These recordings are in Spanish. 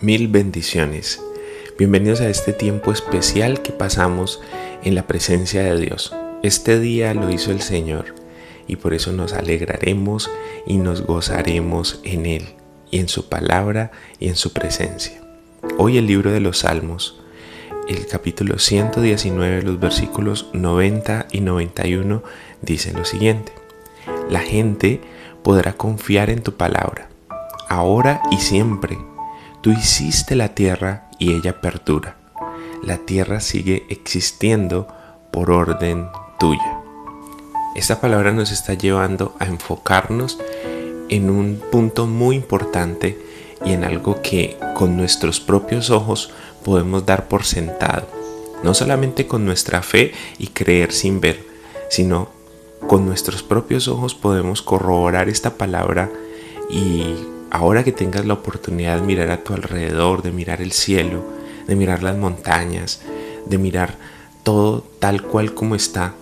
Mil bendiciones. Bienvenidos a este tiempo especial que pasamos en la presencia de Dios. Este día lo hizo el Señor y por eso nos alegraremos y nos gozaremos en Él y en su palabra y en su presencia. Hoy el libro de los Salmos, el capítulo 119, los versículos 90 y 91 dice lo siguiente. La gente podrá confiar en tu palabra, ahora y siempre Tú hiciste la tierra y ella perdura. La tierra sigue existiendo por orden tuya. Esta palabra nos está llevando a enfocarnos en un punto muy importante y en algo que con nuestros propios ojos podemos dar por sentado. No solamente con nuestra fe y creer sin ver, sino con nuestros propios ojos podemos corroborar esta palabra y ahora que tengas la oportunidad de mirar a tu alrededor, de mirar el cielo, de mirar las montañas, de mirar todo tal cual como está,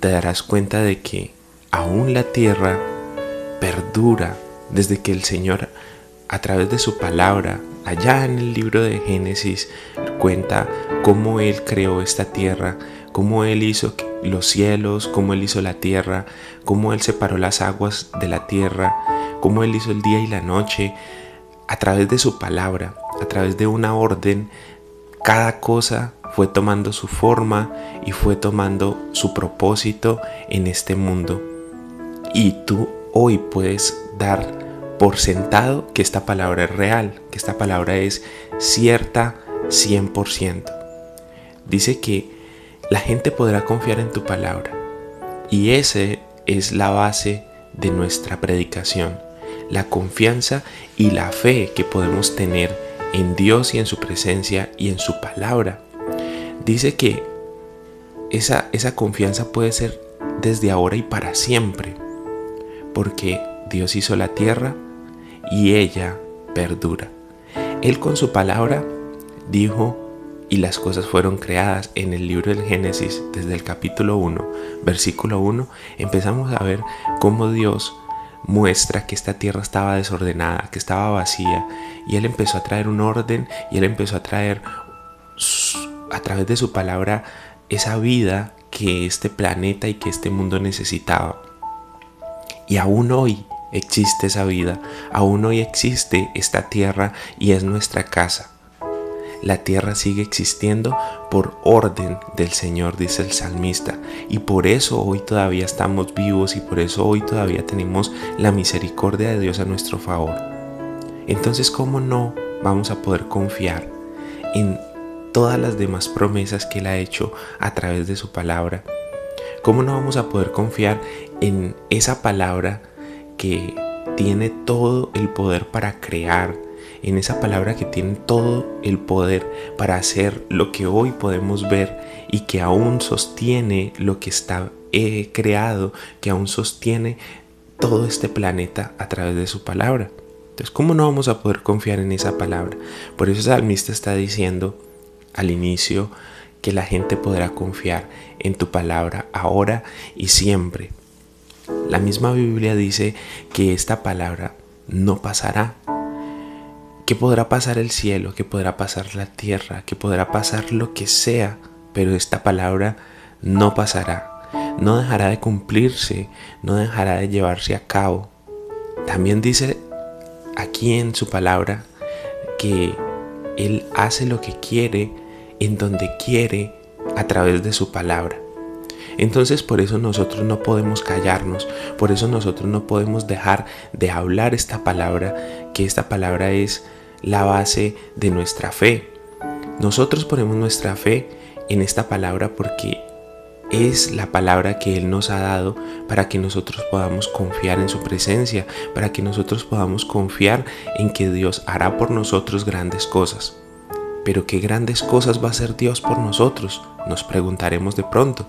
te darás cuenta de que aún la tierra perdura desde que el Señor a través de su palabra, allá en el libro de Génesis, cuenta cómo Él creó esta tierra, cómo Él hizo los cielos, cómo Él hizo la tierra, cómo Él separó las aguas de la tierra, cómo Él hizo el día y la noche, a través de su palabra, a través de una orden, cada cosa fue tomando su forma y fue tomando su propósito en este mundo. Y tú hoy puedes dar por sentado que esta palabra es real, que esta palabra es cierta 100%. Dice que la gente podrá confiar en tu palabra. Y esa es la base de nuestra predicación la confianza y la fe que podemos tener en Dios y en su presencia y en su palabra. Dice que esa, esa confianza puede ser desde ahora y para siempre, porque Dios hizo la tierra y ella perdura. Él con su palabra dijo y las cosas fueron creadas en el libro del Génesis desde el capítulo 1, versículo 1, empezamos a ver cómo Dios muestra que esta tierra estaba desordenada, que estaba vacía, y Él empezó a traer un orden y Él empezó a traer a través de su palabra esa vida que este planeta y que este mundo necesitaba. Y aún hoy existe esa vida, aún hoy existe esta tierra y es nuestra casa. La tierra sigue existiendo por orden del Señor, dice el salmista. Y por eso hoy todavía estamos vivos y por eso hoy todavía tenemos la misericordia de Dios a nuestro favor. Entonces, ¿cómo no vamos a poder confiar en todas las demás promesas que Él ha hecho a través de su palabra? ¿Cómo no vamos a poder confiar en esa palabra que tiene todo el poder para crear, en esa palabra que tiene todo el poder para hacer lo que hoy podemos ver y que aún sostiene lo que está eh, creado, que aún sostiene todo este planeta a través de su palabra. Entonces, ¿cómo no vamos a poder confiar en esa palabra? Por eso el salmista está diciendo al inicio que la gente podrá confiar en tu palabra ahora y siempre. La misma Biblia dice que esta palabra no pasará, que podrá pasar el cielo, que podrá pasar la tierra, que podrá pasar lo que sea, pero esta palabra no pasará, no dejará de cumplirse, no dejará de llevarse a cabo. También dice aquí en su palabra que Él hace lo que quiere, en donde quiere, a través de su palabra. Entonces por eso nosotros no podemos callarnos, por eso nosotros no podemos dejar de hablar esta palabra, que esta palabra es la base de nuestra fe. Nosotros ponemos nuestra fe en esta palabra porque es la palabra que Él nos ha dado para que nosotros podamos confiar en su presencia, para que nosotros podamos confiar en que Dios hará por nosotros grandes cosas. Pero ¿qué grandes cosas va a hacer Dios por nosotros? Nos preguntaremos de pronto.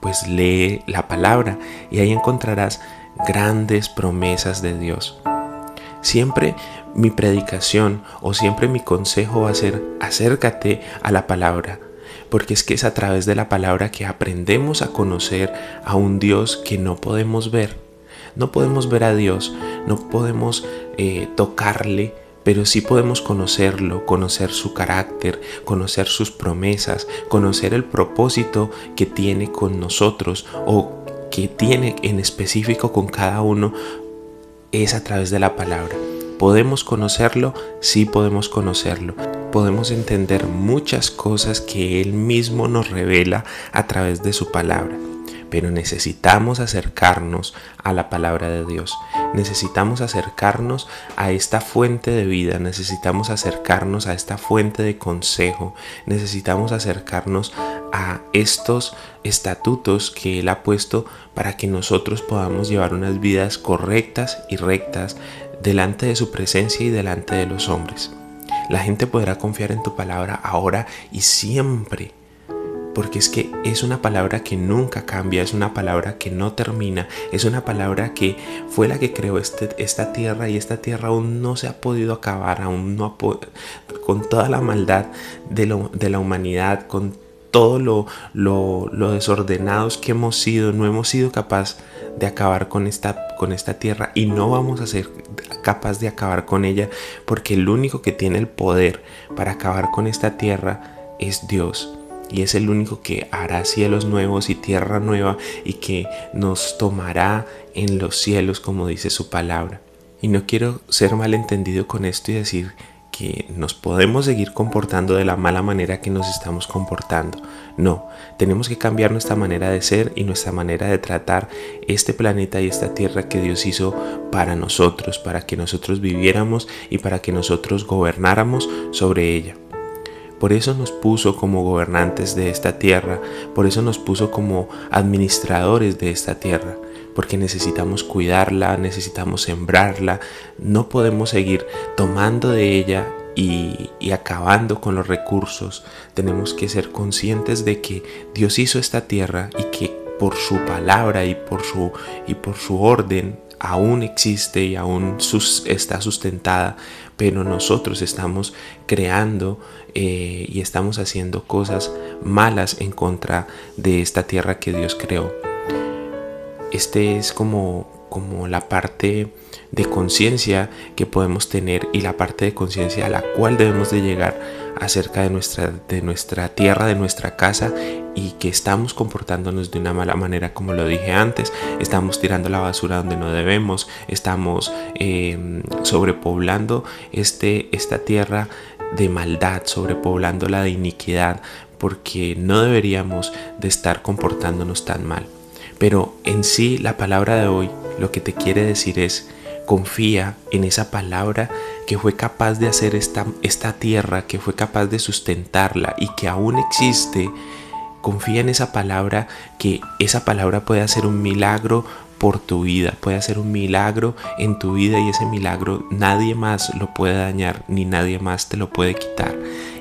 Pues lee la palabra y ahí encontrarás grandes promesas de Dios. Siempre mi predicación o siempre mi consejo va a ser acércate a la palabra, porque es que es a través de la palabra que aprendemos a conocer a un Dios que no podemos ver. No podemos ver a Dios, no podemos eh, tocarle, pero sí podemos conocerlo, conocer su carácter, conocer sus promesas, conocer el propósito que tiene con nosotros o que tiene en específico con cada uno, es a través de la palabra. ¿Podemos conocerlo? Sí podemos conocerlo. Podemos entender muchas cosas que Él mismo nos revela a través de su palabra. Pero necesitamos acercarnos a la palabra de Dios. Necesitamos acercarnos a esta fuente de vida. Necesitamos acercarnos a esta fuente de consejo. Necesitamos acercarnos a estos estatutos que Él ha puesto para que nosotros podamos llevar unas vidas correctas y rectas delante de su presencia y delante de los hombres. La gente podrá confiar en tu palabra ahora y siempre, porque es que es una palabra que nunca cambia, es una palabra que no termina, es una palabra que fue la que creó este, esta tierra y esta tierra aún no se ha podido acabar, aún no con toda la maldad de, la humanidad, con todo lo, desordenados que hemos sido, no hemos sido capaz de acabar con esta, con esta tierra y no vamos a ser capaz de acabar con ella porque el único que tiene el poder para acabar con esta tierra es Dios y es el único que hará cielos nuevos y tierra nueva y que nos tomará en los cielos como dice su palabra. Y no quiero ser malentendido con esto y decir que nos podemos seguir comportando de la mala manera que nos estamos comportando. No, tenemos que cambiar nuestra manera de ser y nuestra manera de tratar este planeta y esta tierra que Dios hizo para nosotros, para que nosotros viviéramos y para que nosotros gobernáramos sobre ella. Por eso nos puso como gobernantes de esta tierra, por eso nos puso como administradores de esta tierra, porque necesitamos cuidarla, necesitamos sembrarla, no podemos seguir tomando de ella y, acabando con los recursos. Tenemos que ser conscientes de que Dios hizo esta tierra y que por su palabra y por su, y por su orden aún existe y aún está sustentada, pero nosotros estamos creando eh, y estamos haciendo cosas malas en contra de esta tierra que Dios creó. Este es como, como la parte de conciencia que podemos tener y la parte de conciencia a la cual debemos de llegar acerca de nuestra, de nuestra tierra, de nuestra casa y que estamos comportándonos de una mala manera como lo dije antes, estamos tirando la basura donde no debemos, estamos em, sobrepoblando este, esta tierra de maldad, sobrepoblándola de iniquidad, porque no deberíamos de estar comportándonos tan mal. Pero en sí la palabra de hoy lo que te quiere decir es, confía en esa palabra que fue capaz de hacer esta, esta tierra, que fue capaz de sustentarla y que aún existe. Confía en esa palabra, que esa palabra puede hacer un milagro por tu vida, puede hacer un milagro en tu vida y ese milagro nadie más lo puede dañar ni nadie más te lo puede quitar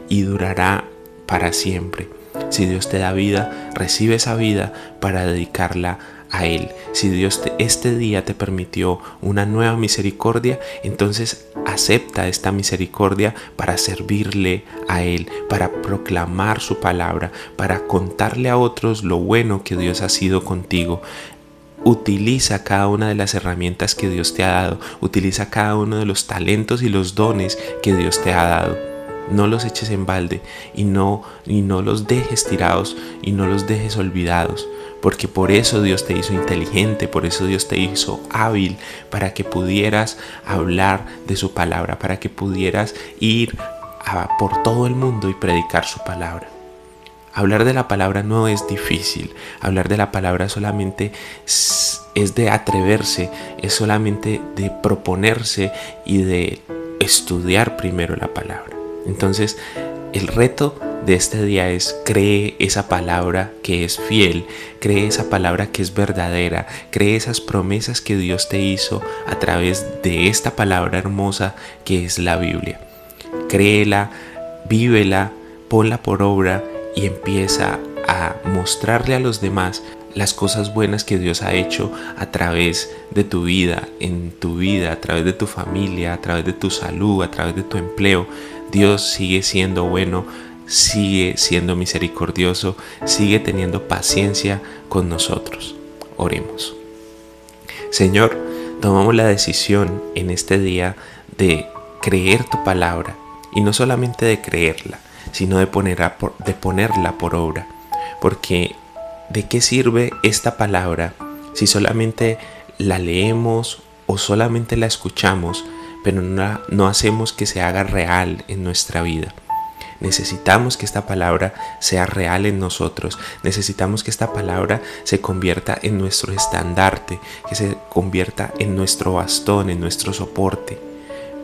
y durará para siempre. Si Dios te da vida, recibe esa vida para dedicarla a Él. Si Dios este día te permitió una nueva misericordia, entonces acepta esta misericordia para servirle a Él, para proclamar su palabra, para contarle a otros lo bueno que Dios ha sido contigo. Utiliza cada una de las herramientas que Dios te ha dado. Utiliza cada uno de los talentos y los dones que Dios te ha dado no los eches en balde y no, y no los dejes tirados y no los dejes olvidados, porque por eso Dios te hizo inteligente, por eso Dios te hizo hábil, para que pudieras hablar de su palabra, para que pudieras ir por todo el mundo y predicar su palabra. Hablar de la palabra no es difícil, hablar de la palabra solamente es de atreverse, es solamente de proponerse y de estudiar primero la palabra. Entonces, el reto de este día es cree esa palabra que es fiel, cree esa palabra que es verdadera, cree esas promesas que Dios te hizo a través de esta palabra hermosa que es la Biblia. Créela, vívela, ponla por obra y empieza a mostrarle a los demás las cosas buenas que Dios ha hecho a través de tu vida, en tu vida, a través de tu familia, a través de tu salud, a través de tu empleo. Dios sigue siendo bueno, sigue siendo misericordioso, sigue teniendo paciencia con nosotros. Oremos. Señor, tomamos la decisión en este día de creer tu palabra y no solamente de creerla, sino de, ponerla por obra. Porque ¿de qué sirve esta palabra si solamente la leemos o solamente la escuchamos, pero no, no hacemos que se haga real en nuestra vida? Necesitamos que esta palabra sea real en nosotros. Necesitamos que esta palabra se convierta en nuestro estandarte, que se convierta en nuestro bastón, en nuestro soporte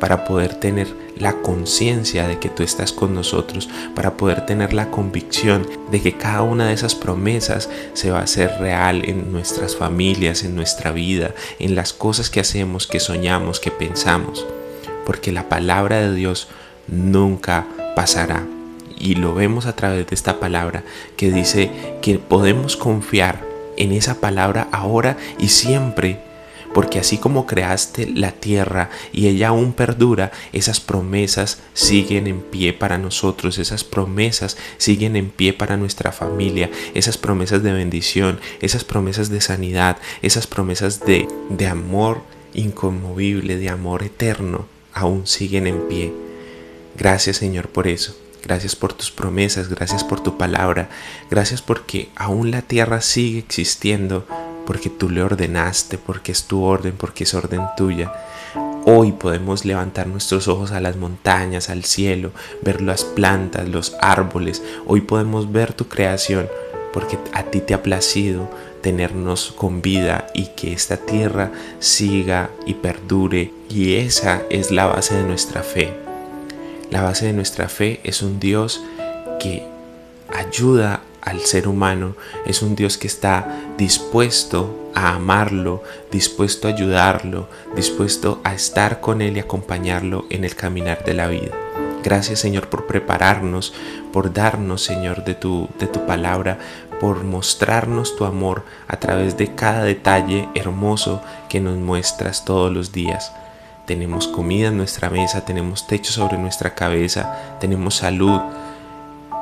para poder tener la conciencia de que tú estás con nosotros, para poder tener la convicción de que cada una de esas promesas se va a hacer real en nuestras familias, en nuestra vida, en las cosas que hacemos, que soñamos, que pensamos. Porque la palabra de Dios nunca pasará. Y lo vemos a través de esta palabra que dice que podemos confiar en esa palabra ahora y siempre porque así como creaste la tierra y ella aún perdura, esas promesas siguen en pie para nosotros, esas promesas siguen en pie para nuestra familia, esas promesas de bendición, esas promesas de sanidad, esas promesas de, de amor inconmovible, de amor eterno, aún siguen en pie. Gracias Señor por eso. Gracias por tus promesas, gracias por tu palabra, gracias porque aún la tierra sigue existiendo porque tú le ordenaste, porque es tu orden, porque es orden tuya. Hoy podemos levantar nuestros ojos a las montañas, al cielo, ver las plantas, los árboles. Hoy podemos ver tu creación porque a ti te ha placido tenernos con vida y que esta tierra siga y perdure. Y esa es la base de nuestra fe. La base de nuestra fe es un Dios que ayuda al ser humano, es un Dios que está dispuesto a amarlo, dispuesto a ayudarlo, dispuesto a estar con Él y acompañarlo en el caminar de la vida. Gracias Señor por prepararnos, por darnos Señor de tu, de tu palabra, por mostrarnos tu amor a través de cada detalle hermoso que nos muestras todos los días. Tenemos comida en nuestra mesa, tenemos techo sobre nuestra cabeza, tenemos salud,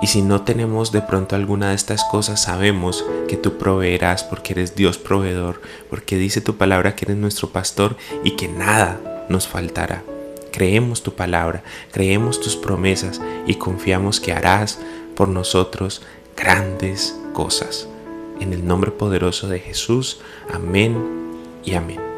y si no tenemos de pronto alguna de estas cosas, sabemos que tú proveerás porque eres Dios proveedor, porque dice tu palabra que eres nuestro pastor y que nada nos faltará. Creemos tu palabra, creemos tus promesas y confiamos que harás por nosotros grandes cosas. En el nombre poderoso de Jesús, amén y amén.